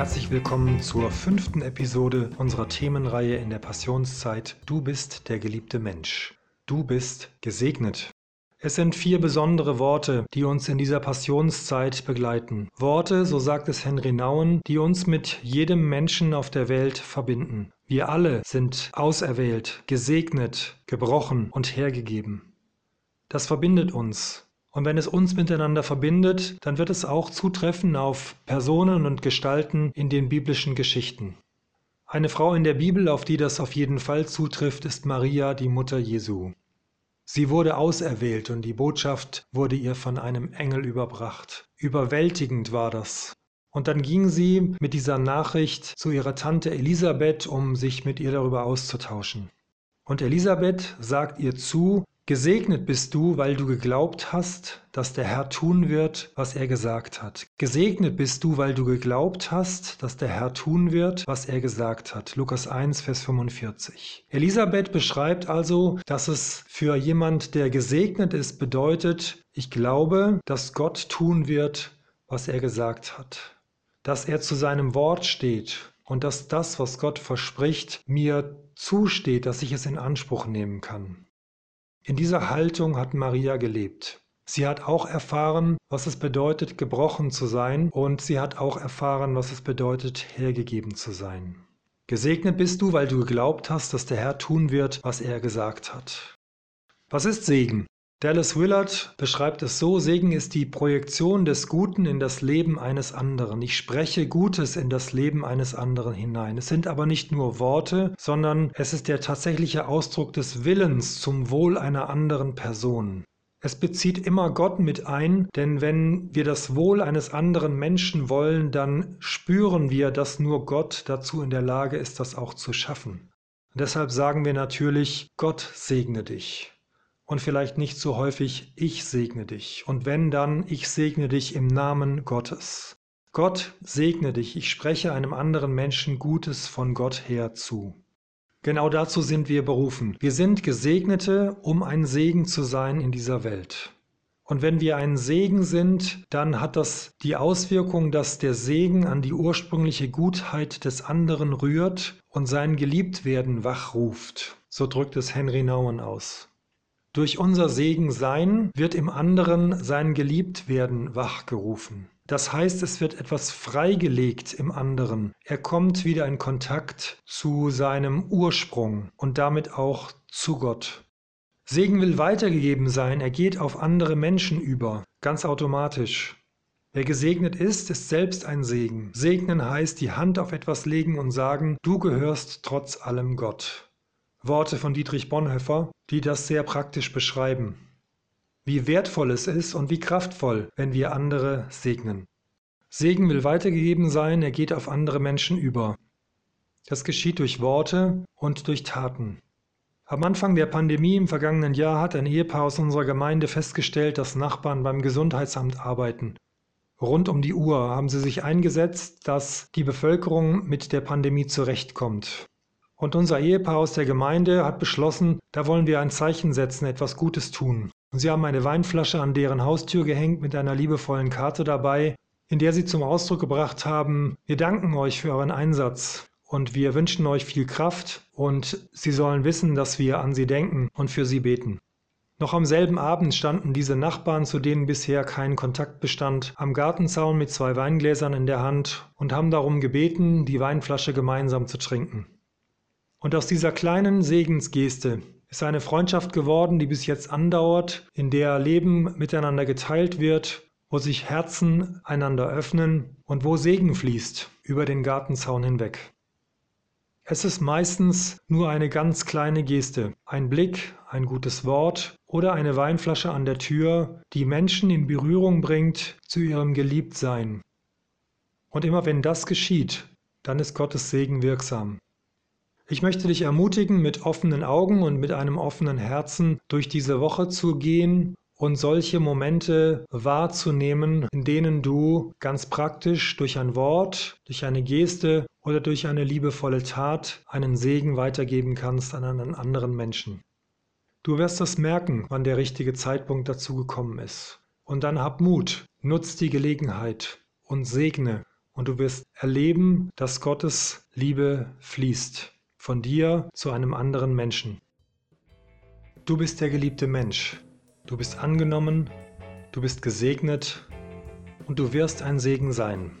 Herzlich willkommen zur fünften Episode unserer Themenreihe in der Passionszeit Du bist der geliebte Mensch. Du bist gesegnet. Es sind vier besondere Worte, die uns in dieser Passionszeit begleiten. Worte, so sagt es Henry Nauen, die uns mit jedem Menschen auf der Welt verbinden. Wir alle sind auserwählt, gesegnet, gebrochen und hergegeben. Das verbindet uns, und wenn es uns miteinander verbindet, dann wird es auch zutreffen auf Personen und Gestalten in den biblischen Geschichten. Eine Frau in der Bibel, auf die das auf jeden Fall zutrifft, ist Maria, die Mutter Jesu. Sie wurde auserwählt und die Botschaft wurde ihr von einem Engel überbracht. Überwältigend war das. Und dann ging sie mit dieser Nachricht zu ihrer Tante Elisabeth, um sich mit ihr darüber auszutauschen. Und Elisabeth sagt ihr zu, Gesegnet bist du, weil du geglaubt hast, dass der Herr tun wird, was er gesagt hat. Gesegnet bist du, weil du geglaubt hast, dass der Herr tun wird, was er gesagt hat. Lukas 1, Vers 45. Elisabeth beschreibt also, dass es für jemand, der gesegnet ist, bedeutet, ich glaube, dass Gott tun wird, was er gesagt hat. Dass er zu seinem Wort steht und dass das, was Gott verspricht, mir zusteht, dass ich es in Anspruch nehmen kann. In dieser Haltung hat Maria gelebt. Sie hat auch erfahren, was es bedeutet, gebrochen zu sein, und sie hat auch erfahren, was es bedeutet, hergegeben zu sein. Gesegnet bist du, weil du geglaubt hast, dass der Herr tun wird, was er gesagt hat. Was ist Segen? Dallas Willard beschreibt es so, Segen ist die Projektion des Guten in das Leben eines anderen. Ich spreche Gutes in das Leben eines anderen hinein. Es sind aber nicht nur Worte, sondern es ist der tatsächliche Ausdruck des Willens zum Wohl einer anderen Person. Es bezieht immer Gott mit ein, denn wenn wir das Wohl eines anderen Menschen wollen, dann spüren wir, dass nur Gott dazu in der Lage ist, das auch zu schaffen. Und deshalb sagen wir natürlich, Gott segne dich und vielleicht nicht so häufig ich segne dich. Und wenn dann, ich segne dich im Namen Gottes. Gott segne dich, ich spreche einem anderen Menschen Gutes von Gott her zu. Genau dazu sind wir berufen. Wir sind Gesegnete, um ein Segen zu sein in dieser Welt. Und wenn wir ein Segen sind, dann hat das die Auswirkung, dass der Segen an die ursprüngliche Gutheit des anderen rührt und sein Geliebtwerden wachruft. So drückt es Henry Nouwen aus. Durch unser Segen sein wird im anderen sein Geliebtwerden wachgerufen. Das heißt, es wird etwas freigelegt im anderen. Er kommt wieder in Kontakt zu seinem Ursprung und damit auch zu Gott. Segen will weitergegeben sein, er geht auf andere Menschen über, ganz automatisch. Wer gesegnet ist, ist selbst ein Segen. Segnen heißt die Hand auf etwas legen und sagen, du gehörst trotz allem Gott. Worte von Dietrich Bonhoeffer, die das sehr praktisch beschreiben. Wie wertvoll es ist und wie kraftvoll, wenn wir andere segnen. Segen will weitergegeben sein, er geht auf andere Menschen über. Das geschieht durch Worte und durch Taten. Am Anfang der Pandemie im vergangenen Jahr hat ein Ehepaar aus unserer Gemeinde festgestellt, dass Nachbarn beim Gesundheitsamt arbeiten. Rund um die Uhr haben sie sich eingesetzt, dass die Bevölkerung mit der Pandemie zurechtkommt. Und unser Ehepaar aus der Gemeinde hat beschlossen, da wollen wir ein Zeichen setzen, etwas Gutes tun. Und sie haben eine Weinflasche an deren Haustür gehängt mit einer liebevollen Karte dabei, in der sie zum Ausdruck gebracht haben, wir danken euch für euren Einsatz und wir wünschen euch viel Kraft und sie sollen wissen, dass wir an sie denken und für sie beten. Noch am selben Abend standen diese Nachbarn, zu denen bisher kein Kontakt bestand, am Gartenzaun mit zwei Weingläsern in der Hand und haben darum gebeten, die Weinflasche gemeinsam zu trinken. Und aus dieser kleinen Segensgeste ist eine Freundschaft geworden, die bis jetzt andauert, in der Leben miteinander geteilt wird, wo sich Herzen einander öffnen und wo Segen fließt über den Gartenzaun hinweg. Es ist meistens nur eine ganz kleine Geste, ein Blick, ein gutes Wort oder eine Weinflasche an der Tür, die Menschen in Berührung bringt zu ihrem Geliebtsein. Und immer wenn das geschieht, dann ist Gottes Segen wirksam. Ich möchte dich ermutigen, mit offenen Augen und mit einem offenen Herzen durch diese Woche zu gehen und solche Momente wahrzunehmen, in denen du ganz praktisch durch ein Wort, durch eine Geste oder durch eine liebevolle Tat einen Segen weitergeben kannst an einen anderen Menschen. Du wirst es merken, wann der richtige Zeitpunkt dazu gekommen ist. Und dann hab Mut, nutz die Gelegenheit und segne und du wirst erleben, dass Gottes Liebe fließt von dir zu einem anderen Menschen. Du bist der geliebte Mensch. Du bist angenommen, du bist gesegnet und du wirst ein Segen sein.